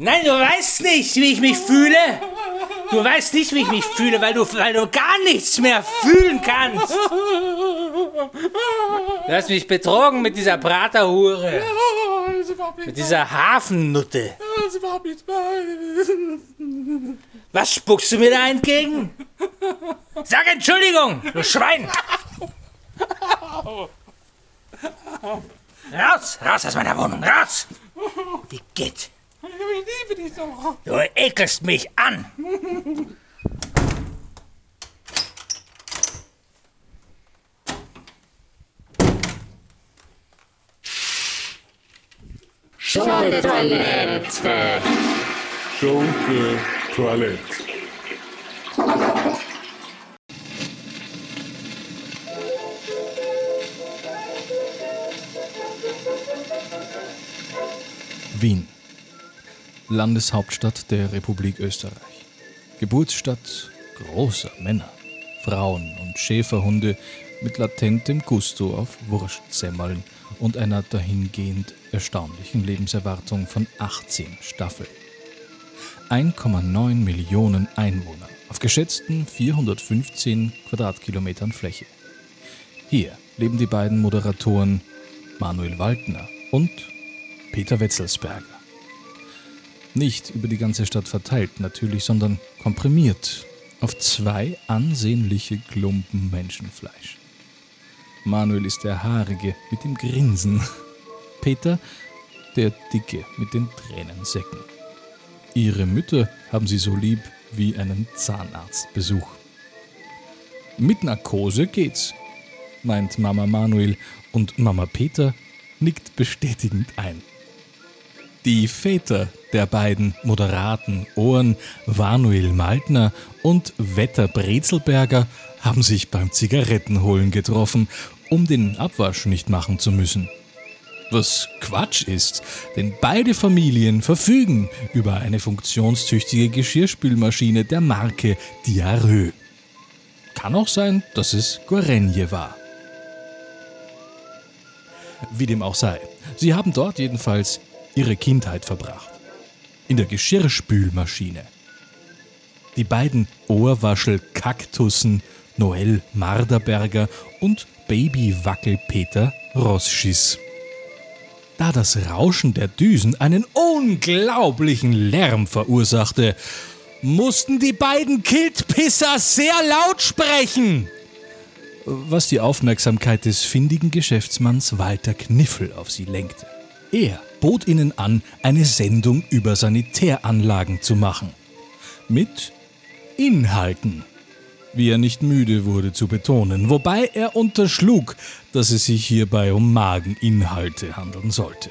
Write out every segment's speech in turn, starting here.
Nein, du weißt nicht, wie ich mich fühle. Du weißt nicht, wie ich mich fühle, weil du, weil du gar nichts mehr fühlen kannst. Du hast mich betrogen mit dieser Praterhure. Mit dieser Hafennutte. Was spuckst du mir da entgegen? Sag Entschuldigung, du Schwein! Raus, raus aus meiner Wohnung, raus! Wie geht? Ich liebe dich doch. Du ekelst mich an. Schunke Toilette. Schunke Toilette. Wien. Landeshauptstadt der Republik Österreich. Geburtsstadt großer Männer, Frauen und Schäferhunde mit latentem Gusto auf Wurstsemmeln und einer dahingehend erstaunlichen Lebenserwartung von 18 Staffeln. 1,9 Millionen Einwohner auf geschätzten 415 Quadratkilometern Fläche. Hier leben die beiden Moderatoren Manuel Waldner und Peter Wetzelsberger. Nicht über die ganze Stadt verteilt natürlich, sondern komprimiert auf zwei ansehnliche Klumpen Menschenfleisch. Manuel ist der Haarige mit dem Grinsen. Peter der Dicke mit den Tränensäcken. Ihre Mütter haben sie so lieb wie einen Zahnarztbesuch. Mit Narkose geht's, meint Mama Manuel und Mama Peter nickt bestätigend ein. Die Väter der beiden moderaten Ohren, Vanuel Maltner und Wetter Brezelberger, haben sich beim Zigarettenholen getroffen, um den Abwasch nicht machen zu müssen. Was Quatsch ist, denn beide Familien verfügen über eine funktionstüchtige Geschirrspülmaschine der Marke Diarrhoe. Kann auch sein, dass es Gorenje war. Wie dem auch sei, sie haben dort jedenfalls ihre Kindheit verbracht. In der Geschirrspülmaschine. Die beiden Ohrwaschel-Kaktussen Noel Marderberger und Baby-Wackel-Peter Rosschiss. Da das Rauschen der Düsen einen unglaublichen Lärm verursachte, mussten die beiden Kiltpisser sehr laut sprechen was die Aufmerksamkeit des findigen Geschäftsmanns Walter Kniffel auf sie lenkte. Er bot ihnen an, eine Sendung über Sanitäranlagen zu machen. Mit Inhalten, wie er nicht müde wurde zu betonen, wobei er unterschlug, dass es sich hierbei um Mageninhalte handeln sollte.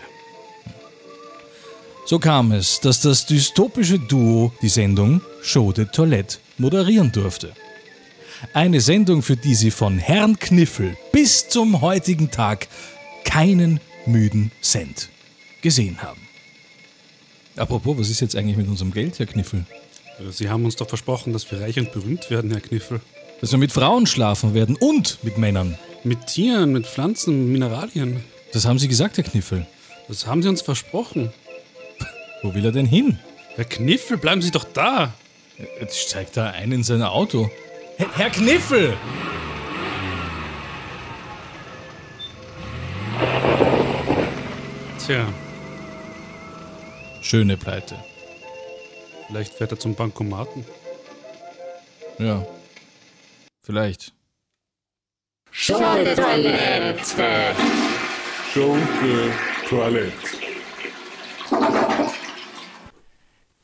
So kam es, dass das dystopische Duo die Sendung Show de Toilette moderieren durfte. Eine Sendung, für die sie von Herrn Kniffel bis zum heutigen Tag keinen müden Cent gesehen haben. Apropos, was ist jetzt eigentlich mit unserem Geld, Herr Kniffel? Sie haben uns doch versprochen, dass wir reich und berühmt werden, Herr Kniffel. Dass wir mit Frauen schlafen werden und mit Männern. Mit Tieren, mit Pflanzen, Mineralien. Das haben Sie gesagt, Herr Kniffel. Das haben Sie uns versprochen. Wo will er denn hin? Herr Kniffel, bleiben Sie doch da. Jetzt steigt da ein in sein Auto. Herr Kniffel! Tja, Schöne Pleite. vielleicht fährt er zum Bankomaten. Ja. Vielleicht. Schunke Toilette. Schunke Toilette.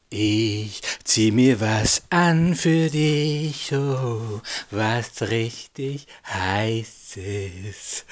Ich zieh mir was an für dich, oh, was richtig heißes.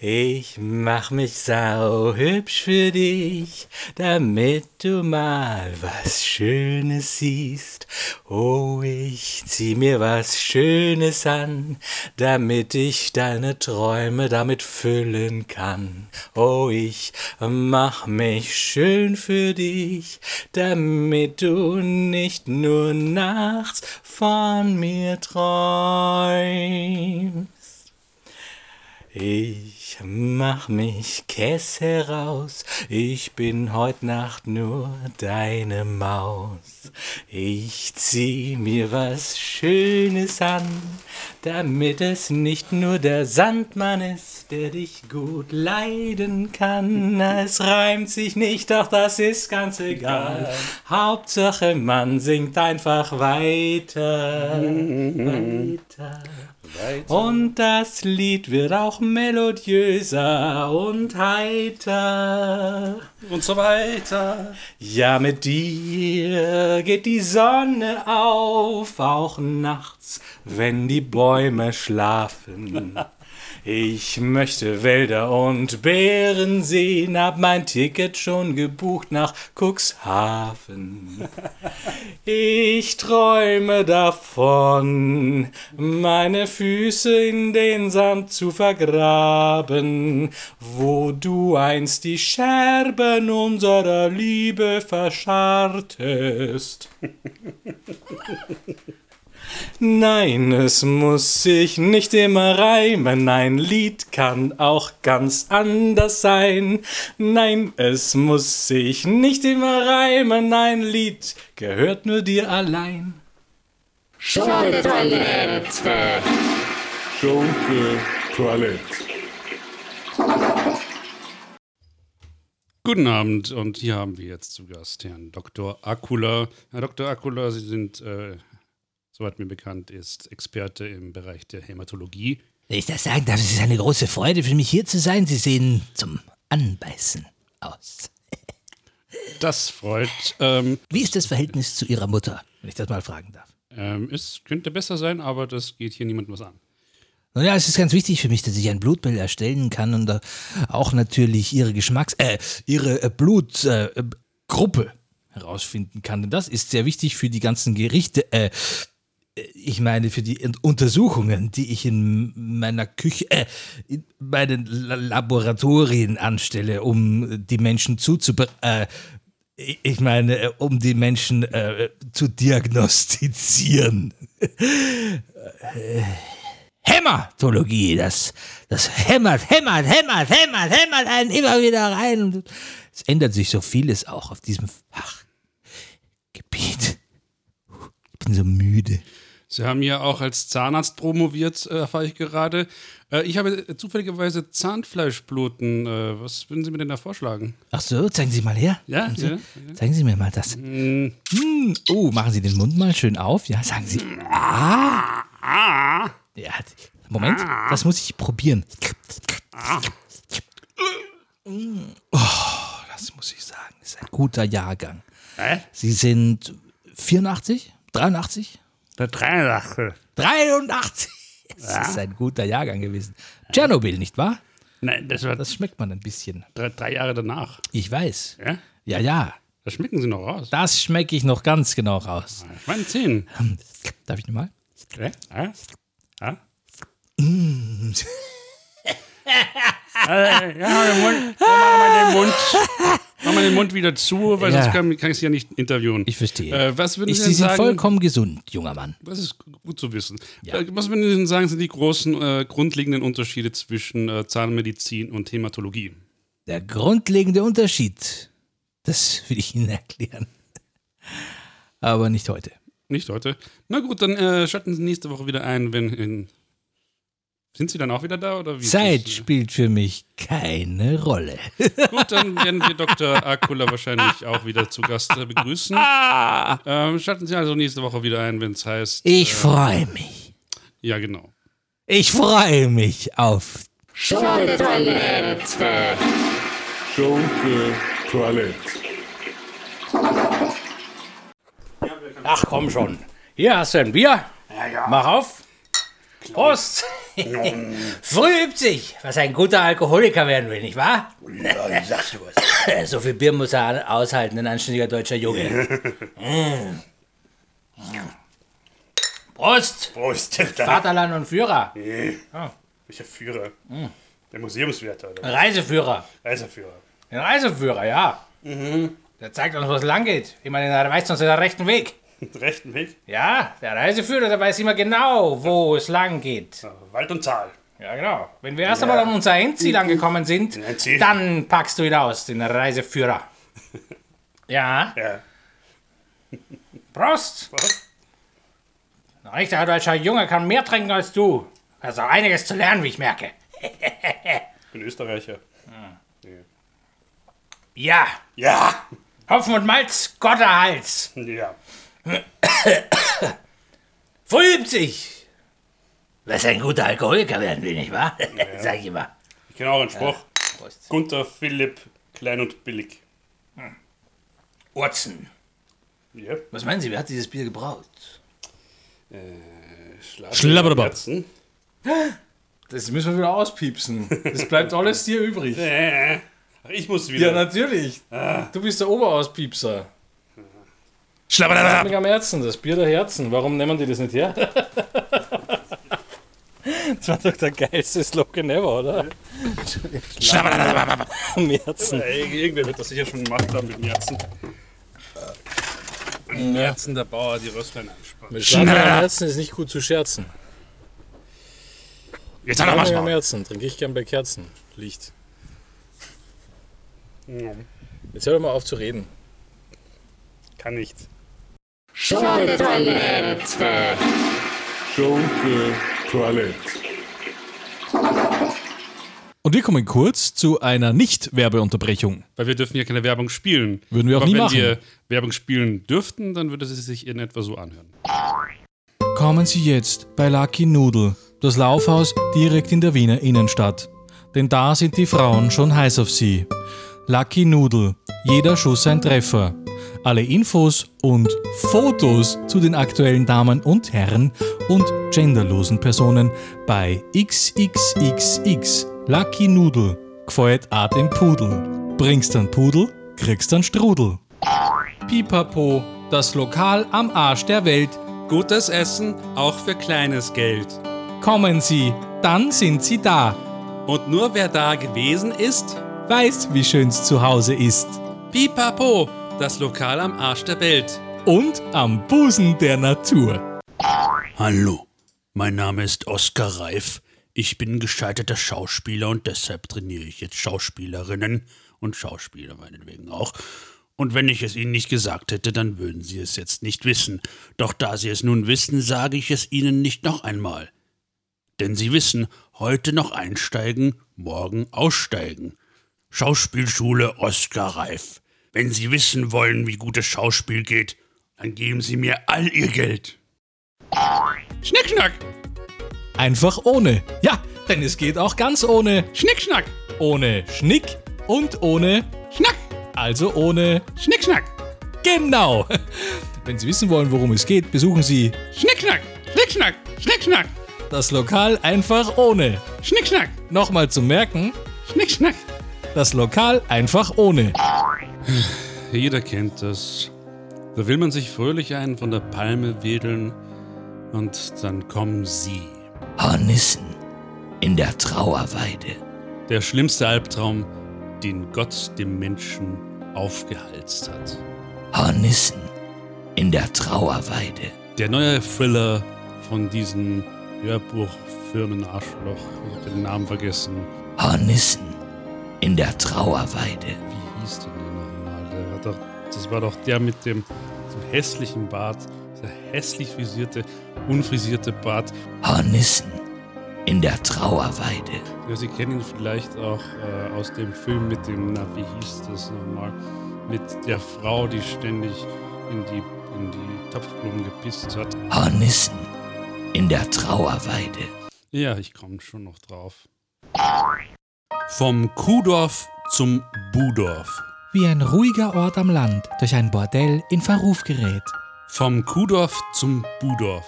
Ich mach mich sau hübsch für dich, damit du mal was Schönes siehst. Oh, ich zieh mir was Schönes an, damit ich deine Träume damit füllen kann. Oh, ich mach mich schön für dich, damit du nicht nur nachts von mir träumst. Ich mach mich Käse raus, ich bin heut Nacht nur deine Maus. Ich zieh mir was Schönes an, damit es nicht nur der Sandmann ist, der dich gut leiden kann. Es reimt sich nicht, doch das ist ganz egal. Hauptsache man singt einfach weiter, weiter. Und das Lied wird auch melodiöser und heiter. Und so weiter. Ja, mit dir geht die Sonne auf, auch nachts, wenn die Bäume schlafen. Ich möchte Wälder und Bären sehen, hab mein Ticket schon gebucht nach Cuxhaven. Ich träume davon, meine Füße in den Sand zu vergraben, wo du einst die Scherben unserer Liebe verschartest. Nein, es muss sich nicht immer reimen, ein Lied kann auch ganz anders sein. Nein, es muss sich nicht immer reimen, ein Lied gehört nur dir allein. Schunke Toilette. Schunke Toilette. Guten Abend und hier haben wir jetzt zu Gast Herrn Dr. Akula. Herr Dr. Akula, Sie sind, äh, soweit mir bekannt ist, Experte im Bereich der Hämatologie. Wenn ich das sagen darf, es ist eine große Freude für mich hier zu sein. Sie sehen zum Anbeißen aus. Das freut. Ähm, Wie ist das Verhältnis zu Ihrer Mutter, wenn ich das mal fragen darf? ähm, es könnte besser sein, aber das geht hier niemandem was an. Naja, es ist ganz wichtig für mich, dass ich ein Blutbild erstellen kann und äh, auch natürlich Ihre Geschmacks-, äh, Ihre äh, Blutgruppe äh, Gruppe herausfinden kann. Denn das ist sehr wichtig für die ganzen Gerichte, äh, ich meine, für die Untersuchungen, die ich in meiner Küche, äh, in meinen La Laboratorien anstelle, um die Menschen zuzubereiten. Äh, ich meine, äh, um die Menschen äh, zu diagnostizieren. Äh, Hämatologie, das, das hämmert, hämmert, hämmert, hämmert, hämmert einen immer wieder rein. Es ändert sich so vieles auch auf diesem Fachgebiet. Ich bin so müde. Sie haben ja auch als Zahnarzt promoviert, äh, erfahre ich gerade. Äh, ich habe äh, zufälligerweise Zahnfleischbluten. Äh, was würden Sie mir denn da vorschlagen? Ach so, zeigen Sie mal her. Ja, Zeigen Sie, ja, zeigen Sie mir mal das. Hm, Hm, Oh, machen Sie den Mund mal schön auf. Ja, sagen Sie. Ah. Ja, Moment, das muss ich probieren. Oh, das muss ich sagen, ist ein guter Jahrgang. Hä? Sie sind 84? 83? Der 83. 83! Das ist ein guter Jahrgang gewesen. Tschernobyl, nicht wahr? Nein, das war Das schmeckt man ein bisschen. drei, drei Jahre danach. Ich weiß. Ja? Ja, ja. Das schmecken Sie noch raus. Das schmecke ich noch ganz genau raus. Ich meine Zähnen. Darf ich nochmal? Ja? Ja? Ja? äh, ja, den Mund. Mach mal den Mund. Mach mal den Mund wieder zu, weil Ja. sonst kann, kann ich Sie ja nicht interviewen. Ich verstehe. Äh, was würden ich, Sie Sie sind sagen? vollkommen gesund, junger Mann. Das ist gut zu wissen. Ja. Äh, Was würden Sie denn sagen, sind die großen äh, grundlegenden Unterschiede zwischen äh, Zahnmedizin und Hämatologie? Der grundlegende Unterschied, das will ich Ihnen erklären. Aber nicht heute. Nicht heute. Na gut, dann äh, schalten Sie nächste Woche wieder ein, wenn in. Sind Sie dann auch wieder da? Oder wie Zeit das? spielt für mich keine Rolle. Gut, dann werden wir Dr. Akula wahrscheinlich auch wieder zu Gast äh, begrüßen. Ähm, schalten Sie also nächste Woche wieder ein, wenn es heißt. Ich freue mich. Ja, genau. Ich freue mich auf. Schunke Toilette. Schunke Toilette. Ach komm schon. Hier hast du ein Bier. Mach auf. Prost. Früh übt sich, was ein guter Alkoholiker werden will, nicht wahr? Ja, sagst du was. So viel Bier muss er aushalten, ein anständiger deutscher Junge. Mm. Prost, Prost. Vaterland und Führer, Nee. Welcher Führer? Der Museumswärter oder Reiseführer. Reiseführer. Ein Reiseführer, ja. Der zeigt uns, wo es lang geht. Ich meine, der weist uns den rechten Weg. Rechten Weg. Ja, der Reiseführer, der weiß immer genau, wo es lang geht. Ja, Wald und Tal. Ja, genau. Wenn wir erst einmal an unser Endziel angekommen sind, Endziel. dann packst du ihn aus, den Reiseführer. Ja, Ja. Prost! Was? Ein richtiger deutscher Junge kann mehr trinken als du. Also einiges zu lernen, wie ich merke. Ich bin Österreicher. Ja, Ja. Hopfen und Malz, Gotterhals. Ja. Verübt sich. Was ein guter Alkoholiker werden will, nicht wahr? Sag ich immer. Ich kenne auch einen Spruch. Prost. Gunther Philipp, klein und billig. Urzen. Ja. Was meinen Sie, wer hat dieses Bier gebraut? Schlabberbar. Herzen. Das müssen wir wieder auspiepsen. Das bleibt alles dir übrig. Äh, ich muss wieder. Ja, natürlich. Du bist der Oberauspiepser. Schlabberbar. Mir am Herzen, das Bier der Herzen. Warum nehmen die das nicht her? Das war doch der geilste Slogan ever, oder? Schlabberbar. Am Herzen. Äh, irgendwer wird das sicher schon gemacht haben mit dem Herzen. Mit dem Herzen der Bauer die Röstlein anspannen. Mit Schlafen am Herzen ist nicht gut zu scherzen. Jetzt hat er was am mal. Herzen trinke ich gern bei Kerzenlicht. Jetzt hör doch mal auf zu reden. Kann nicht. Schunke-Toilette. Schunke Toilette. Und wir kommen kurz zu einer Nicht-Werbeunterbrechung. Weil wir dürfen ja keine Werbung spielen. Würden wir auch Aber nie wenn machen. wir Werbung spielen dürften, dann würde sie sich in etwa so anhören. Kommen Sie jetzt bei Lucky Noodle, das Laufhaus direkt in der Wiener Innenstadt. Denn da sind die Frauen schon heiß auf Sie. Lucky Noodle, jeder Schuss ein Treffer. Alle Infos und Fotos zu den aktuellen Damen und Herren und genderlosen Personen bei XXXX Lucky Noodle. Gefällt auch dem Pudel. Bringst dann Pudel, kriegst dann Strudel. Pipapo, das Lokal am Arsch der Welt. Gutes Essen, auch für kleines Geld. Kommen Sie, dann sind Sie da. Und nur wer da gewesen ist, Weiß, wie schön's zu Hause ist. pipapo, das Lokal am Arsch der Welt. Und am Busen der Natur. Hallo, mein Name ist Oskar Reif. Ich bin gescheiterter Schauspieler und deshalb trainiere ich jetzt Schauspielerinnen und Schauspieler meinetwegen auch. Und wenn ich es Ihnen nicht gesagt hätte, dann würden Sie es jetzt nicht wissen. Doch da Sie es nun wissen, sage ich es Ihnen nicht noch einmal. Denn Sie wissen, heute noch einsteigen, morgen aussteigen. Schauspielschule Oskar Reif. Wenn Sie wissen wollen, wie gutes Schauspiel geht, dann geben Sie mir all Ihr Geld. Schnickschnack! Einfach ohne. Ja, denn es geht auch ganz ohne. Schnickschnack! Ohne Schnick und ohne Schnack! Also ohne Schnickschnack! Genau. Wenn Sie wissen wollen, worum es geht, besuchen Sie Schnickschnack! Schnickschnack! Schnickschnack! das Lokal einfach ohne. Schnickschnack! Nochmal zum Merken, Schnickschnack! das Lokal einfach ohne. Jeder kennt das. Da will man sich fröhlich einen von der Palme wedeln und dann kommen sie. Hornissen in der Trauerweide. Der schlimmste Albtraum, den Gott dem Menschen aufgehalst hat. Hornissen in der Trauerweide. Der neue Thriller von diesem Hörbuchfirmen-Arschloch, ich hab den Namen vergessen. Hornissen in der Trauerweide. Wie hieß denn der doch, das war doch der mit dem, dem hässlichen Bart, der hässlich frisierte, unfrisierte Bart. Hornissen in der Trauerweide. Ja, Sie kennen ihn vielleicht auch äh, aus dem Film mit dem, na, wie hieß das nochmal? Mit der Frau, die ständig in die, in die Topfblumen gepisst hat. Hornissen in der Trauerweide. Ja, ich komme schon noch drauf. Vom Kuhdorf zum Budorf. Wie ein ruhiger Ort am Land durch ein Bordell in Verruf gerät. Vom Kuhdorf zum Budorf.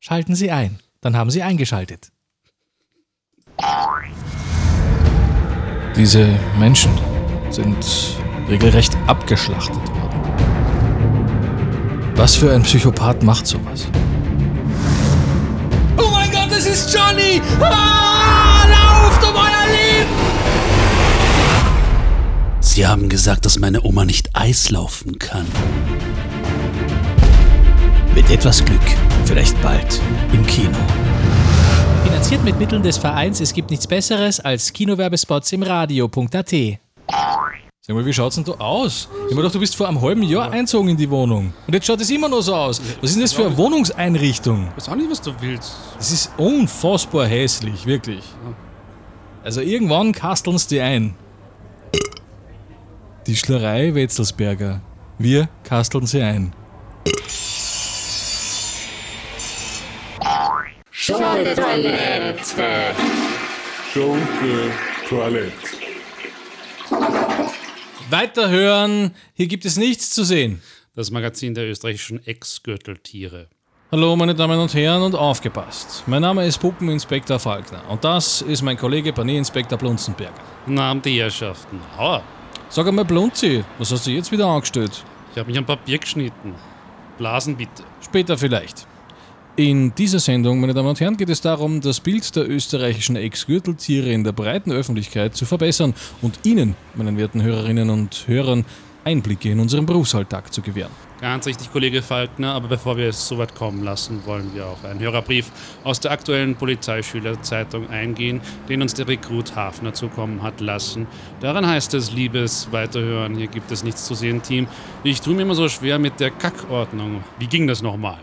Schalten Sie ein, dann haben Sie eingeschaltet. Diese Menschen sind regelrecht abgeschlachtet worden. Was für ein Psychopath macht sowas? Oh mein Gott, es ist Johnny! Ah, lauft um euer Leben! Sie haben gesagt, dass meine Oma nicht Eis laufen kann. Mit etwas Glück, vielleicht bald im Kino. Finanziert mit Mitteln des Vereins Es gibt nichts Besseres als Kinowerbespots im Radio.at. Sag mal, wie schaut's denn da aus? Ich hab mir gedacht, du bist vor einem halben Jahr einzogen in die Wohnung. Und jetzt schaut es immer noch so aus. Was ist denn das für eine Wohnungseinrichtung? Ich weiß auch nicht, was du willst. Das ist unfassbar hässlich, wirklich. Also irgendwann kasteln sie die ein. Die Schlerei Wetzelsberger. Wir kasteln sie ein. Schunke-Toilette. Schunke Toilette. Weiterhören, hier gibt es nichts zu sehen. Das Magazin der österreichischen Ex-Gürteltiere. Hallo meine Damen und Herren und aufgepasst. Mein Name ist Puppeninspektor Falkner und das ist mein Kollege Panieninspektor Blunzenberger. Abend, die Herrschaften. Aua, Sag einmal Blunzi, was hast du jetzt wieder angestellt? ich habe mich am Papier geschnitten. Blasen bitte. Später vielleicht. In dieser Sendung, meine Damen und Herren, geht es darum, das Bild der österreichischen Ex-Gürteltiere in der breiten Öffentlichkeit zu verbessern und Ihnen, meinen werten Hörerinnen und Hörern, Einblicke in unseren Berufsalltag zu gewähren. Ganz richtig, Kollege Falkner, aber bevor wir es so weit kommen lassen, wollen wir auf einen Hörerbrief aus der aktuellen Polizeischülerzeitung eingehen, den uns der Rekrut Hafner zukommen hat lassen. Daran heißt es, liebes Weiterhören, hier gibt es nichts zu sehen, Team. Ich tue mir immer so schwer mit der Kackordnung. Wie ging das nochmal?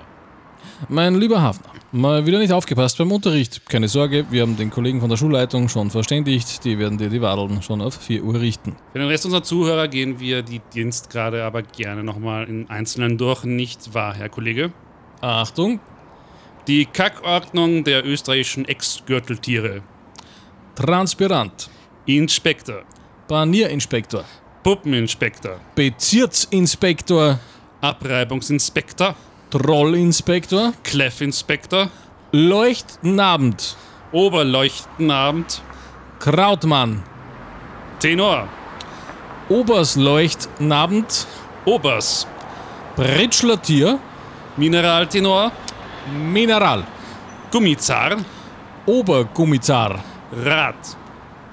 Mein lieber Hafner, mal wieder nicht aufgepasst beim Unterricht. Keine Sorge, wir haben den Kollegen von der Schulleitung schon verständigt. Die werden dir die Wadeln schon auf 4 Uhr richten. Für den Rest unserer Zuhörer gehen wir die Dienstgrade aber gerne nochmal im Einzelnen durch, nicht wahr, Herr Kollege? Achtung, Die Kackordnung der österreichischen Ex-Gürteltiere. Transpirant, Inspektor, Panierinspektor, Puppeninspektor, Bezirksinspektor, Abreibungsinspektor, Trollinspektor, Kleffinspektor, Leuchtnabend, Oberleuchtenabend, Krautmann, Tenor, Obersleuchtnabend, Obers, Pritschlertier, Mineraltenor, Mineral, Gummizar, Obergummizar, Rad,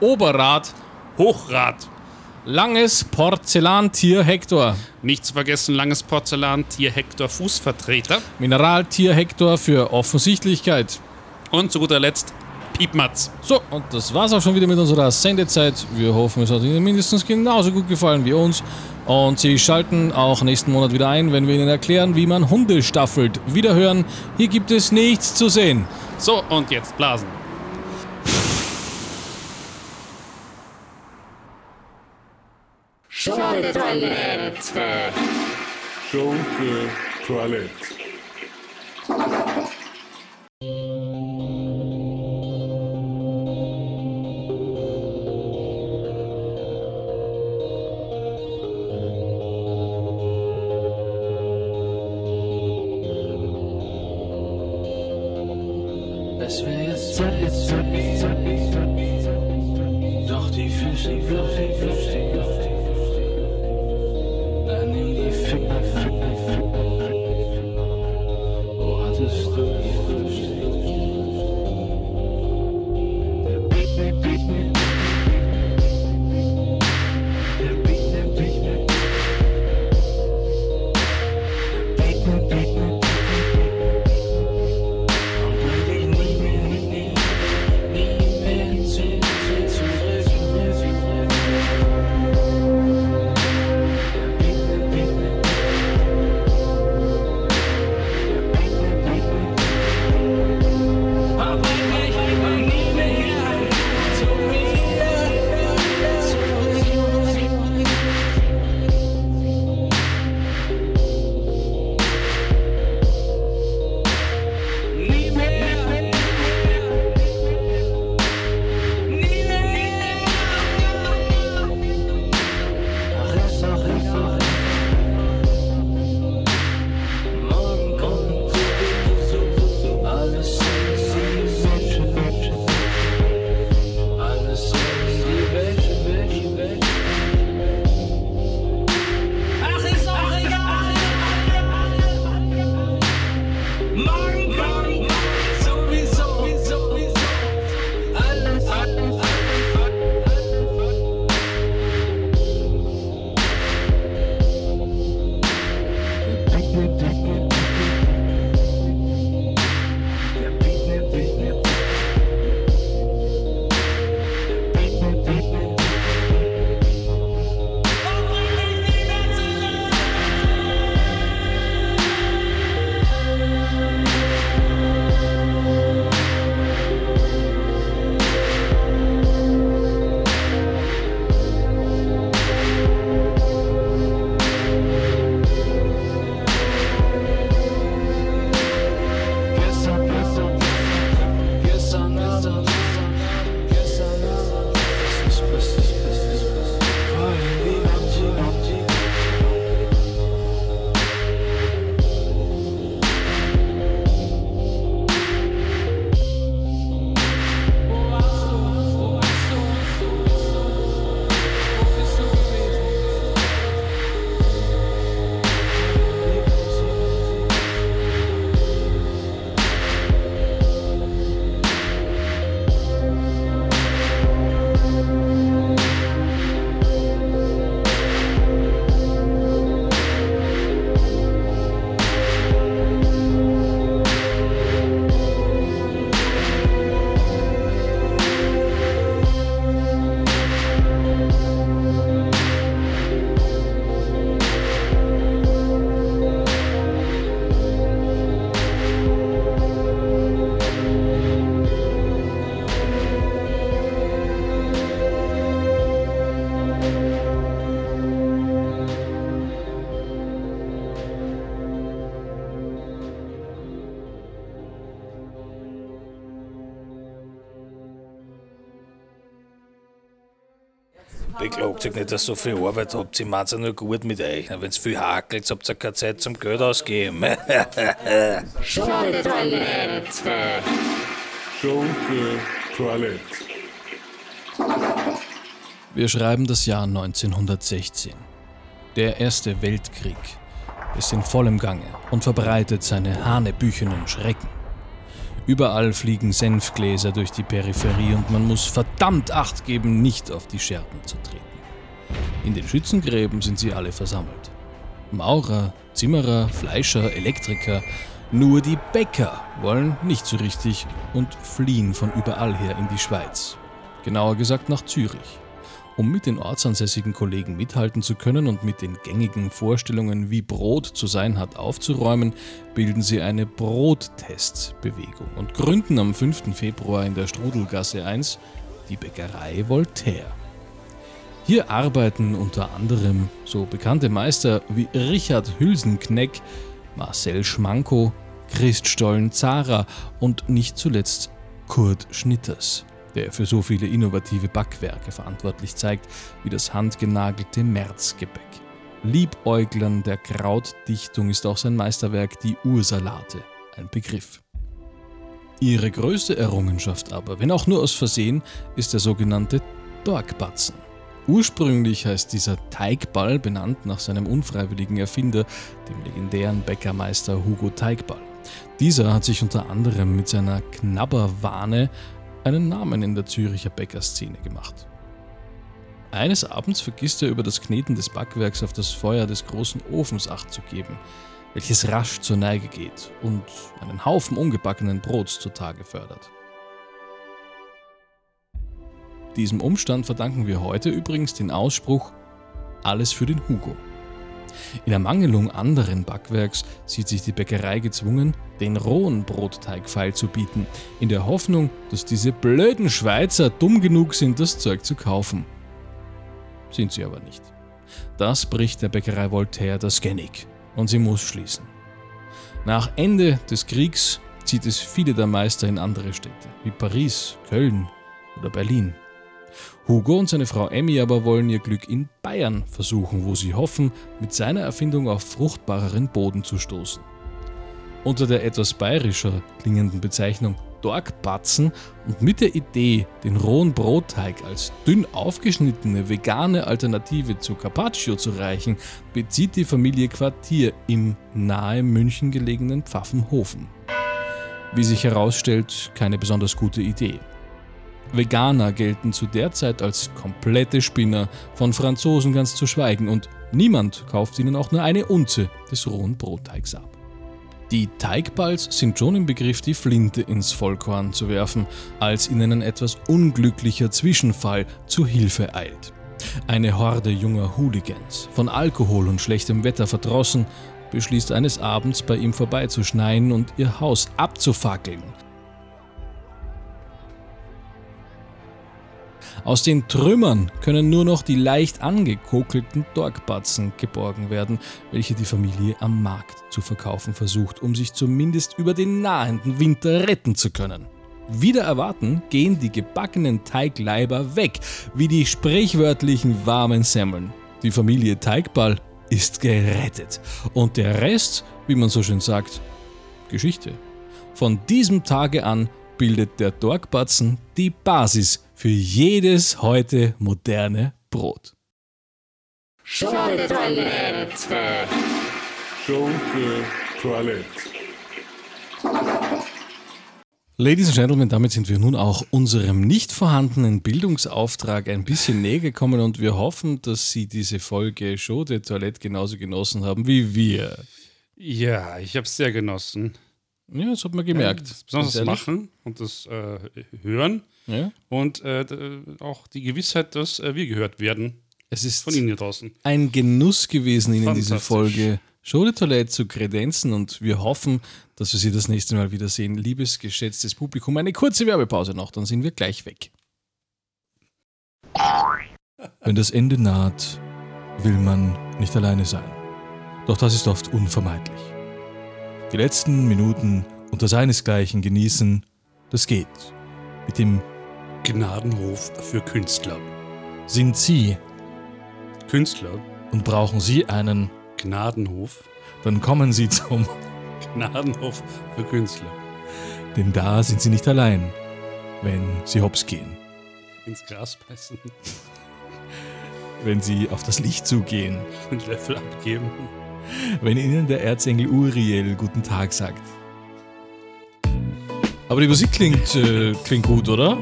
Oberrad, Hochrad. Langes Porzellantier Hektor, Nicht zu vergessen langes Porzellantier Hector Fußvertreter. Mineraltier Hektor für Offensichtlichkeit. Und zu guter Letzt Piepmatz. So, und das war's auch schon wieder mit unserer Sendezeit. Wir hoffen, es hat Ihnen mindestens genauso gut gefallen wie uns. Und Sie schalten auch nächsten Monat wieder ein, wenn wir Ihnen erklären, wie man Hunde staffelt. Wiederhören, hier gibt es nichts zu sehen. So, und jetzt blasen. Schunke-Toilette. Schunke Toilette. Euch nicht, dass ihr so viel Arbeit habt. Sie meint's ja nur gut mit euch. Wenn es viel hakelt, habt ihr keine Zeit zum Geld ausgeben. Schunke Toilette. Schunke Toilette. Wir schreiben das Jahr 1916. Der Erste Weltkrieg ist in vollem Gange und verbreitet seine hanebüchenen Schrecken. Überall fliegen Senfgläser durch die Peripherie und man muss verdammt Acht geben, nicht auf die Scherben zu treten. In den Schützengräben sind sie alle versammelt. Maurer, Zimmerer, Fleischer, Elektriker, nur die Bäcker wollen nicht so richtig und fliehen von überall her in die Schweiz. Genauer gesagt nach Zürich. Um mit den ortsansässigen Kollegen mithalten zu können und mit den gängigen Vorstellungen, wie Brot zu sein hat, aufzuräumen, bilden sie eine Brottestbewegung und gründen am 5. Februar in der Strudelgasse 1 die Bäckerei Voltaire. Hier arbeiten unter anderem so bekannte Meister wie Richard Hülsenkneck, Marcel Schmanko, Christ Stollen-Zara und nicht zuletzt Kurt Schnitters der für so viele innovative Backwerke verantwortlich zeigt, wie das handgenagelte Märzgebäck. Liebäuglern der Krautdichtung ist auch sein Meisterwerk Die Ursalate ein Begriff. Ihre größte Errungenschaft aber, wenn auch nur aus Versehen, ist der sogenannte Dorkbatzen. Ursprünglich heißt dieser Teigball benannt nach seinem unfreiwilligen Erfinder, dem legendären Bäckermeister Hugo Teigball. Dieser hat sich unter anderem mit seiner Knabberwahne einen Namen in der Züricher Bäckerszene gemacht. Eines Abends vergisst er über das Kneten des Backwerks auf das Feuer des großen Ofens Acht zu geben, welches rasch zur Neige geht und einen Haufen ungebackenen Brots zutage fördert. Diesem Umstand verdanken wir heute übrigens den Ausspruch Alles für den Hugo. In Ermangelung anderen Backwerks sieht sich die Bäckerei gezwungen, den rohen Brotteig feilzubieten, in der Hoffnung, dass diese blöden Schweizer dumm genug sind, das Zeug zu kaufen. Sind sie aber nicht. Das bricht der Bäckerei Voltaire das Genick und sie muss schließen. Nach Ende des Kriegs zieht es viele der Meister in andere Städte, wie Paris, Köln oder Berlin. Hugo und seine Frau Emmy aber wollen ihr Glück in Bayern versuchen, wo sie hoffen, mit seiner Erfindung auf fruchtbareren Boden zu stoßen. Unter der etwas bayerischer klingenden Bezeichnung Dorkbatzen und mit der Idee, den rohen Brotteig als dünn aufgeschnittene vegane Alternative zu Carpaccio zu reichen, bezieht die Familie Quartier im nahe München gelegenen Pfaffenhofen. Wie sich herausstellt, keine besonders gute Idee. Veganer gelten zu der Zeit als komplette Spinner, von Franzosen ganz zu schweigen, und niemand kauft ihnen auch nur eine Unze des rohen Brotteigs ab. Die Teigballs sind schon im Begriff, die Flinte ins Vollkorn zu werfen, als ihnen ein etwas unglücklicher Zwischenfall zu Hilfe eilt. Eine Horde junger Hooligans, von Alkohol und schlechtem Wetter verdrossen, beschließt eines Abends bei ihm vorbeizuschneien und ihr Haus abzufackeln, Aus den Trümmern können nur noch die leicht angekokelten Dorkbatzen geborgen werden, welche die Familie am Markt zu verkaufen versucht, um sich zumindest über den nahenden Winter retten zu können. Wieder erwarten gehen die gebackenen Teigleiber weg, wie die sprichwörtlichen warmen Semmeln. Die Familie Teigball ist gerettet. Und der Rest, wie man so schön sagt, Geschichte. Von diesem Tage an bildet der Dorkbatzen die Basis für jedes heute moderne Brot. Schunke Toilette. Schunke Toilette. Ladies and Gentlemen, damit sind wir nun auch unserem nicht vorhandenen Bildungsauftrag ein bisschen näher gekommen und wir hoffen, dass Sie diese Folge Show de Toilette genauso genossen haben wie wir. Ja, ich habe es sehr genossen. Ja, das hat man gemerkt. Das besonders das. Machen und das äh, Hören Ja. und äh, auch die Gewissheit, dass äh, wir gehört werden Es ist von Ihnen hier draußen. ein Genuss gewesen, Ihnen diese. Folge de Toilette zu kredenzen und wir hoffen, dass wir Sie das nächste Mal wiedersehen. Liebes, geschätztes Publikum, eine kurze Werbepause noch, dann sind wir gleich weg. Wenn das Ende naht, will man nicht alleine sein. Doch das ist oft unvermeidlich. Die letzten Minuten unter seinesgleichen genießen, das geht. Mit dem Gnadenhof für Künstler. sind Sie Künstler, und brauchen Sie einen, Gnadenhof, dann kommen Sie zum, Gnadenhof für Künstler. denn da sind Sie nicht allein, wenn Sie hops gehen, Ins Gras beißen, wenn Sie auf das Licht zugehen, den Löffel abgeben. wenn Ihnen der Erzengel Uriel guten Tag sagt. Aber die Musik klingt, äh, klingt gut, oder?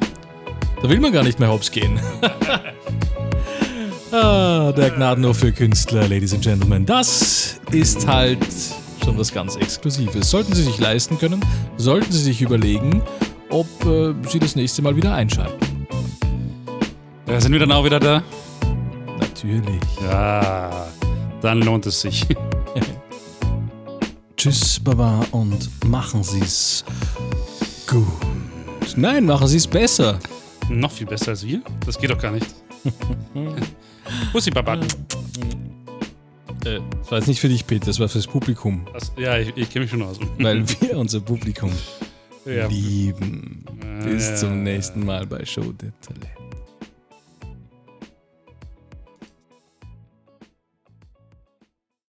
Da will man gar nicht mehr hops gehen. ah, der Gnadenhof für Künstler, Ladies and Gentlemen. Das ist halt schon was ganz Exklusives. Sollten Sie sich leisten können, sollten Sie sich überlegen, ob äh, Sie das nächste Mal wieder einschalten. Ja, sind wir dann auch wieder da? Natürlich. Ja, dann lohnt es sich. Tschüss, Baba, und machen Sie's gut. Nein, machen Sie's besser. Noch viel besser als wir? Das geht doch gar nicht. Bussi, Papa. Äh, das war jetzt nicht für dich, Peter, das war fürs Publikum. Das, ja, ich, ich kenne mich schon aus. Weil wir unser Publikum ja. lieben. Bis zum nächsten Mal bei Show de Talent.